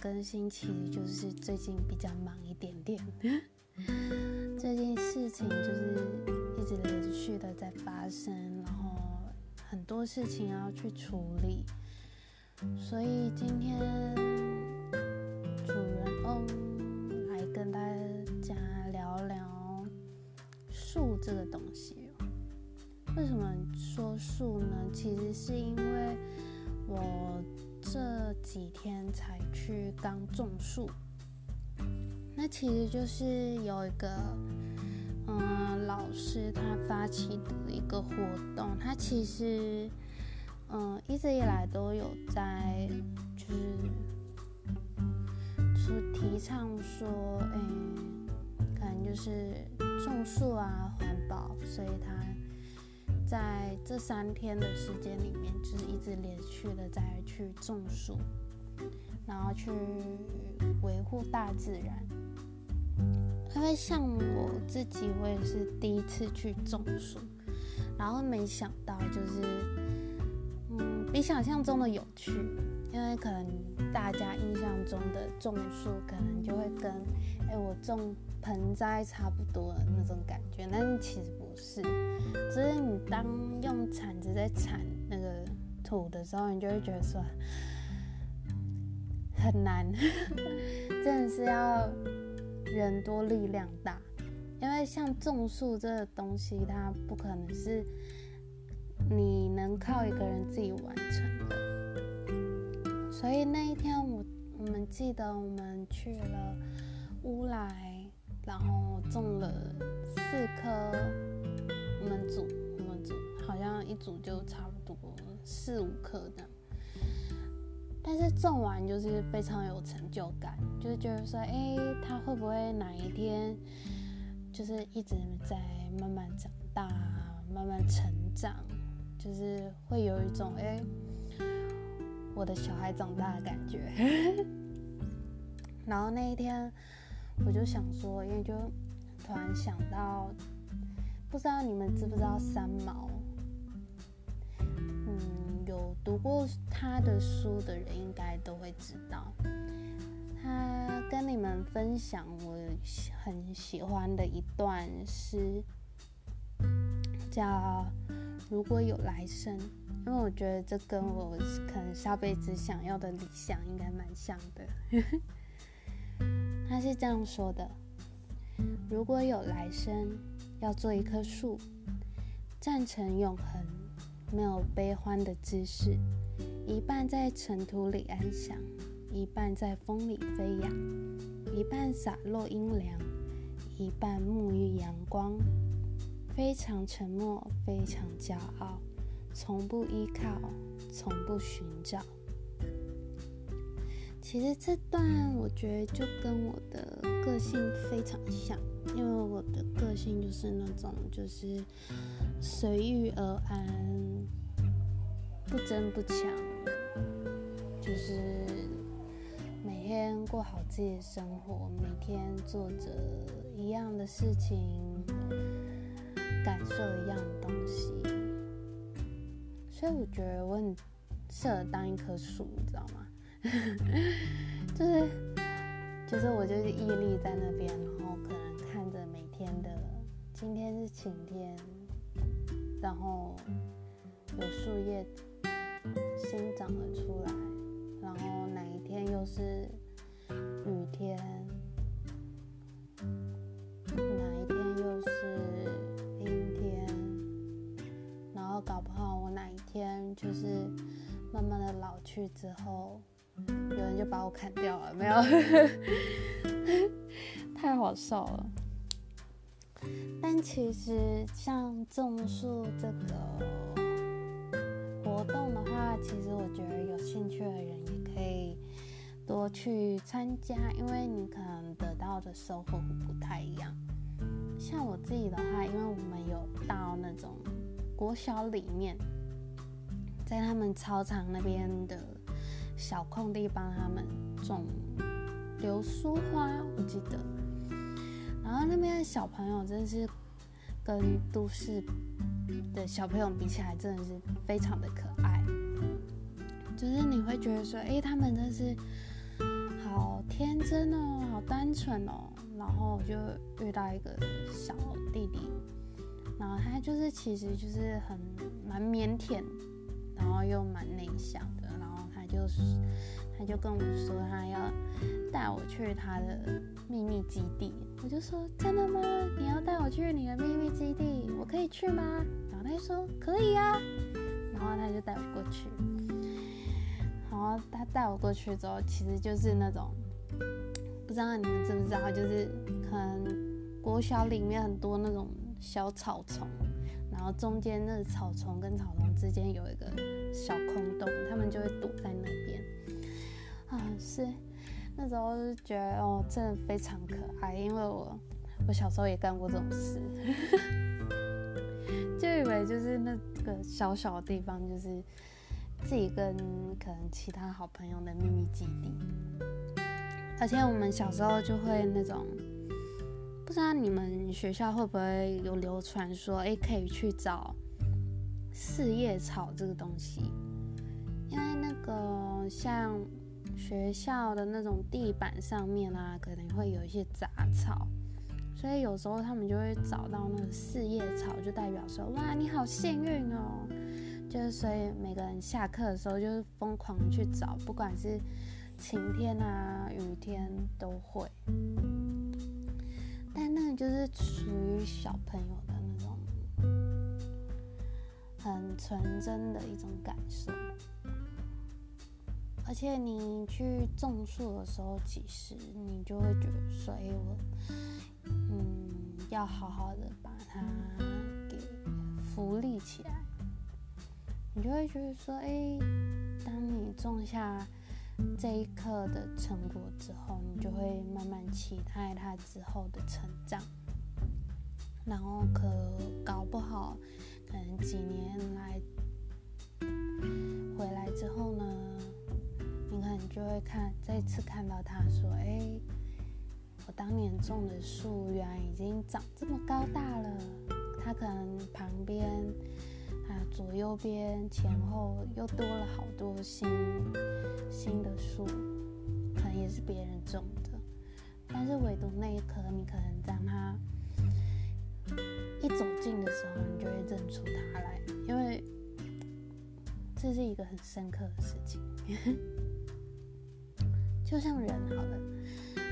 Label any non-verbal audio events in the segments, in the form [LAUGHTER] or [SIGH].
更新，其实就是最近比较忙一点点。[LAUGHS] 最近事情就是一直连续的在发生，然后很多事情要去处理，所以今天主人翁来跟大家聊聊树这个东西。为什么说树呢？其实是因为我几天才去刚种树。那其实就是有一个，嗯，老师他发起的一个活动，他其实，嗯，一直以来都有在，就是，说提倡说，哎，可能就是种树啊，环保，所以他在这三天的时间里面，就是一直连续的在去种树，然后去维护大自然。因为像我自己，我也是第一次去种树，然后没想到就是，嗯，比想象中的有趣。因为可能大家印象中的种树，可能就会跟，哎，我种盆栽差不多的那种感觉，但是其实不是。只是你当用铲子在铲那个土的时候，你就会觉得说很难，[LAUGHS] 真的是要。人多力量大，因为像种树这个东西，它不可能是你能靠一个人自己完成。所以那一天，我我们记得我们去了乌来，然后种了四棵，我们组我们组好像一组就差不多四五棵的。但是种完就是非常有成就感，就是觉得说，哎，它会不会哪一天就是一直在慢慢长大，慢慢成长，就是会有一种哎，我的小孩长大的感觉。[LAUGHS] 然后那一天我就想说，因为就突然想到，不知道你们知不知道三毛？嗯有读过他的书的人应该都会知道，他跟你们分享我很喜欢的一段诗，叫“如果有来生”，因为我觉得这跟我可能下辈子想要的理想应该蛮像的。他是这样说的：“如果有来生，要做一棵树，站成永恒。”没有悲欢的姿势，一半在尘土里安详，一半在风里飞扬，一半洒落阴凉，一半沐浴阳光。非常沉默，非常骄傲，从不依靠，从不寻找。其实这段我觉得就跟我的个性非常像，因为我的个性就是那种就是随遇而安。不争不抢，就是每天过好自己的生活，每天做着一样的事情，感受一样的东西。所以我觉得我很适合当一棵树，你知道吗？[LAUGHS] 就是，就是我就是屹立在那边，然后可能看着每天的，今天是晴天，然后有树叶。新长了出来，然后哪一天又是雨天，哪一天又是阴天，然后搞天就是慢慢的老去之后，有人就把我砍掉了，没有？[LAUGHS] 太好笑了。但其实像种树这个。活动的话，其实我觉得有兴趣的人也可以多去参加，因为你可能得到的收获不太一样。像我自己的话，因为我们有到那种国小里面，在他们操场那边的小空地帮他们种流苏花，我记得。然后那边的小朋友真是跟都市。的小朋友比起来，真的是非常的可爱。就是你会觉得说，哎，他们真是好天真哦，好单纯哦。然后我就遇到一个小弟弟，然后他就是其实就是很蛮腼腆，然后又蛮内向的。然后他就是他就跟我说，他要带我去他的秘密基地。我就说，真的吗？你要带我去你的秘密基地，我可以去吗？然后他就说可以呀。然后他就带我过去。然后他带我过去之后，其实就是那种，不知道你们知不知道，就是可能国小里面很多那种小草丛，然后中间那草丛跟草丛之间有一个小空洞，他们就会躲在那边。啊，是那时候就觉得哦，真的非常可爱，因为我我小时候也干过这种事，[LAUGHS] 就以为就是那个小小的地方就是。自己跟可能其他好朋友的秘密基地，而且我们小时候就会那种，不知道你们学校会不会有流传说，哎，可以去找四叶草这个东西，因为那个像学校的那种地板上面啊，可能会有一些杂草，所以有时候他们就会找到那个四叶草，就代表说，哇，你好幸运哦。就是所以每个人下课的时候就是疯狂去找，不管是晴天啊、雨天都会。但那个就是属于小朋友的那种很纯真的一种感受。而且你去种树的时候，其实你就会觉得所以，我嗯要好好的把它给扶立起来。你就会觉得说，哎，当你种下这一刻的成果之后，你就会慢慢期待它之后的成长。然后可搞不好，可能几年来回来之后呢，你可能就会看再次看到它，说，哎，我当年种的树原来已经长这么高大了。它可能旁边。啊，左右边前后又多了好多新新的树，可能也是别人种的，但是唯独那一棵，你可能当它一走近的时候，你就会认出它来，因为这是一个很深刻的事情。[LAUGHS] 就像人好了，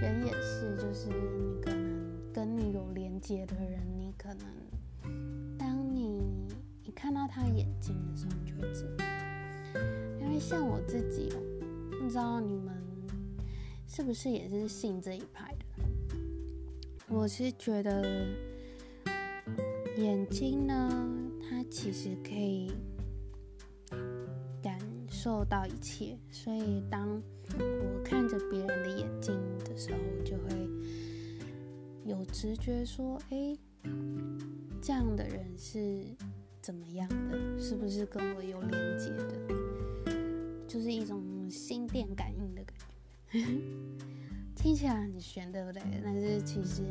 人也是，就是你可能跟你有连接的人，你可能。看到他眼睛的时候，你就会知道。因为像我自己哦，不知道你们是不是也是信这一派的？我是觉得眼睛呢，它其实可以感受到一切，所以当我看着别人的眼睛的时候，就会有直觉说：哎，这样的人是。怎么样的？是不是跟我有连接的？就是一种心电感应的感觉，听起来很玄，对不对？但是其实，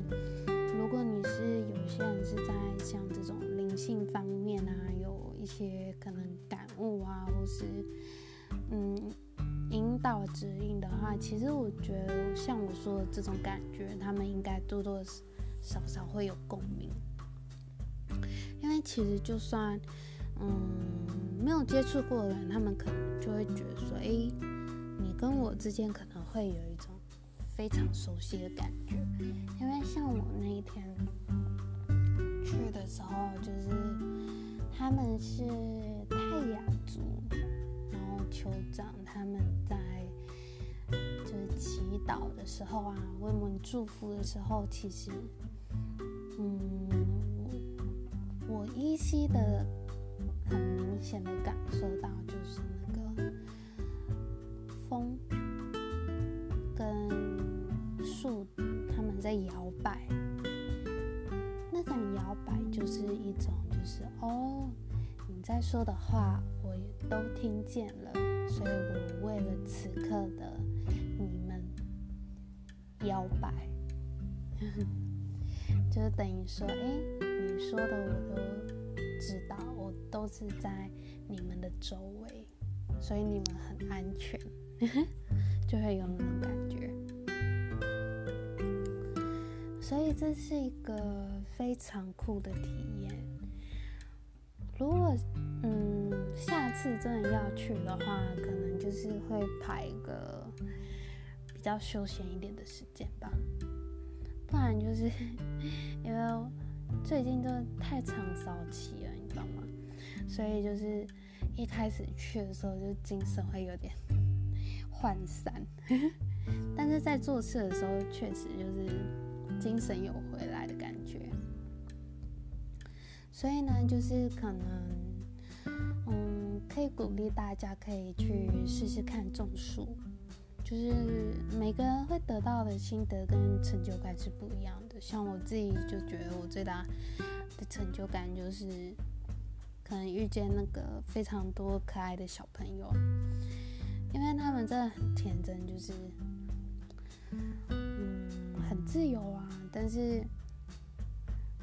如果你是有些人是在像这种灵性方面啊，有一些可能感悟啊，或是嗯引导指引的话，其实我觉得像我说的这种感觉，他们应该多多少少会有共鸣。其实就算，嗯，没有接触过的人，他们可能就会觉得说，哎，你跟我之间可能会有一种非常熟悉的感觉。因为像我那一天去的时候，就是他们是泰雅族，然后酋长他们在就是祈祷的时候啊，为我们祝福的时候，其实，我依稀的很明显的感受到，就是那个风跟树他们在摇摆，那种摇摆就是一种，就是哦，你在说的话我也都听见了，所以我为了此刻的你们摇摆，[LAUGHS] 就是等于说，哎。你说的我都知道，我都是在你们的周围，所以你们很安全，[LAUGHS] 就会有那种感觉。所以这是一个非常酷的体验。如果嗯下次真的要去的话，可能就是会排一个比较休闲一点的时间吧。不然就是 [LAUGHS] 因为最近就太常早起了，你知道吗？所以就是一开始去的时候就精神会有点涣散，[LAUGHS] 但是在做事的时候确实就是。精神有回来的感觉，所以呢，就是可能，嗯，可以鼓励大家可以去试试看种树，就是每个人会得到的心得跟成就感是不一样的。像我自己就觉得我最大的成就感就是，可能遇见那个非常多可爱的小朋友，因为他们真的很天真，就是嗯。很自由啊，但是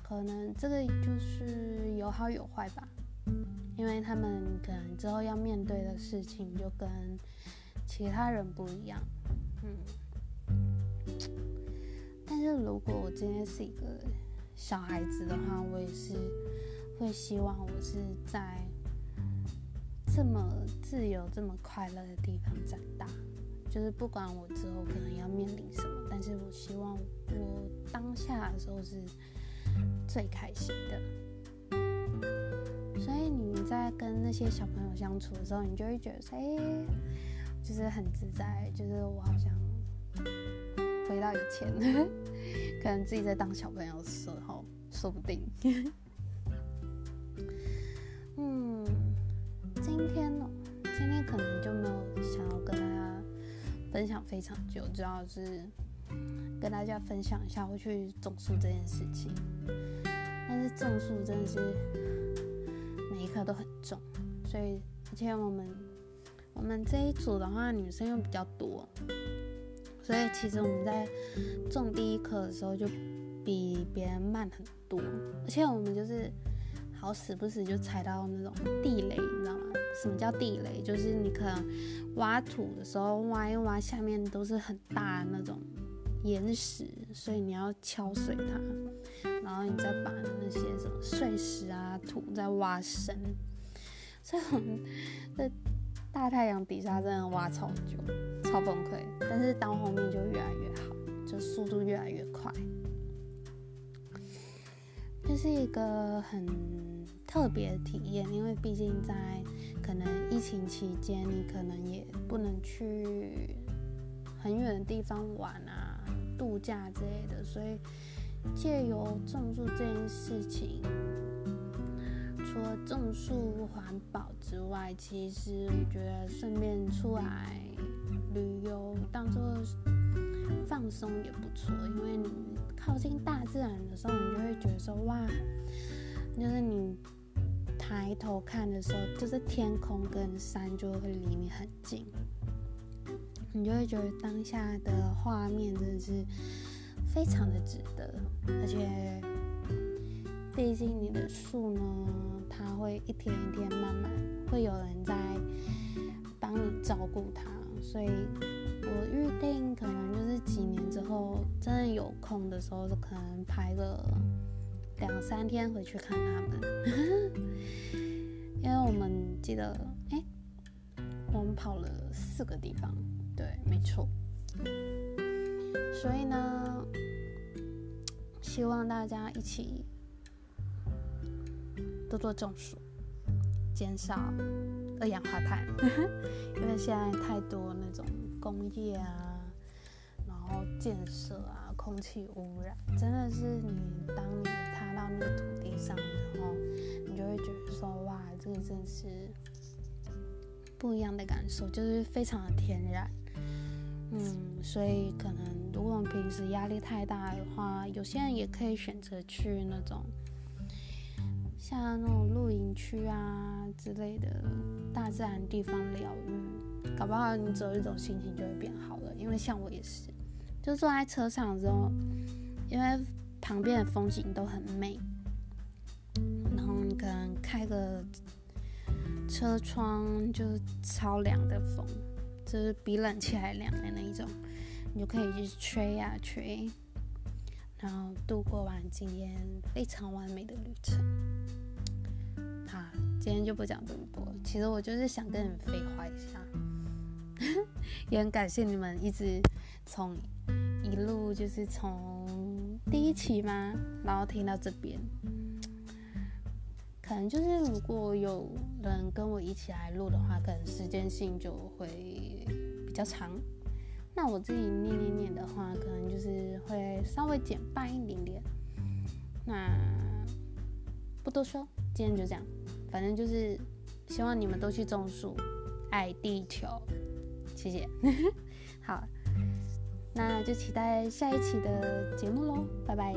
可能这个就是有好有坏吧，因为他们可能之后要面对的事情就跟其他人不一样，嗯。但是如果我今天是一个小孩子的话，我也是会希望我是在这么自由、这么快乐的地方长大。就是不管我之后可能要面临什么，但是我希望我当下的时候是最开心的。所以你们在跟那些小朋友相处的时候，你就会觉得，哎，就是很自在，就是我好像回到以前，可能自己在当小朋友的时候，说不定。[LAUGHS] 嗯，今天呢，今天可能就没有想要跟大家。分享非常久，主要是跟大家分享一下我去种树这件事情。但是种树真的是每一棵都很重，所以而且我们我们这一组的话女生又比较多，所以其实我们在种第一棵的时候就比别人慢很多，而且我们就是。好死不死就踩到那种地雷，你知道吗？什么叫地雷？就是你可能挖土的时候挖一挖，下面都是很大的那种岩石，所以你要敲碎它，然后你再把那些什么碎石啊、土再挖深。所以我们在大太阳底下真的挖超久，超崩溃。但是到后面就越来越好，就速度越来越快。这是一个很特别的体验，因为毕竟在可能疫情期间，你可能也不能去很远的地方玩啊、度假之类的，所以借由种树这件事情，除了种树环保之外，其实我觉得顺便出来旅游当做放松也不错，因为你靠近大自然的时候，你就会觉得说哇，就是你抬头看的时候，就是天空跟山就会离你很近，你就会觉得当下的画面真的是非常的值得，而且毕竟你的树呢，他会一天一天慢慢会有人在帮你照顾他，所以。我预定可能就是几年之后，真的有空的时候，就可能拍个两三天回去看他们。[LAUGHS] 因为我们记得，哎，我们跑了四个地方，对，没错。所以呢，希望大家一起多多种树，减少二氧化碳，[LAUGHS] 因为现在太多那种。工业啊，然后建设啊，空气污染，真的是你当你踏到那个土地上的时候，你就会觉得说，哇，这个真是不一样的感受，就是非常的天然。嗯，所以可能如果我们平时压力太大的话，有些人也可以选择去那种像那种露营区啊之类的大自然地方疗愈。搞不好你走一走，心情就会变好了。因为像我也是，就坐在车上之后，因为旁边的风景都很美，然后你可能开个车窗就是超凉的风，就是比冷气还凉的那一种，你就可以去吹啊吹，然后度过完今天非常完美的旅程。好，今天就不讲这么多，其实我就是想跟你们废话一下，[LAUGHS] 也很感谢你们一直从一路就是从第一期嘛，然后听到这边。可能就是如果有人跟我一起来录的话，可能时间性就会比较长。那我自己念念念的话，可能就是会稍微减半一点点。那不多说，今天就这样。反正就是希望你们都去种树，爱地球。谢谢。[LAUGHS] 好，那就期待下一期的节目喽，拜拜。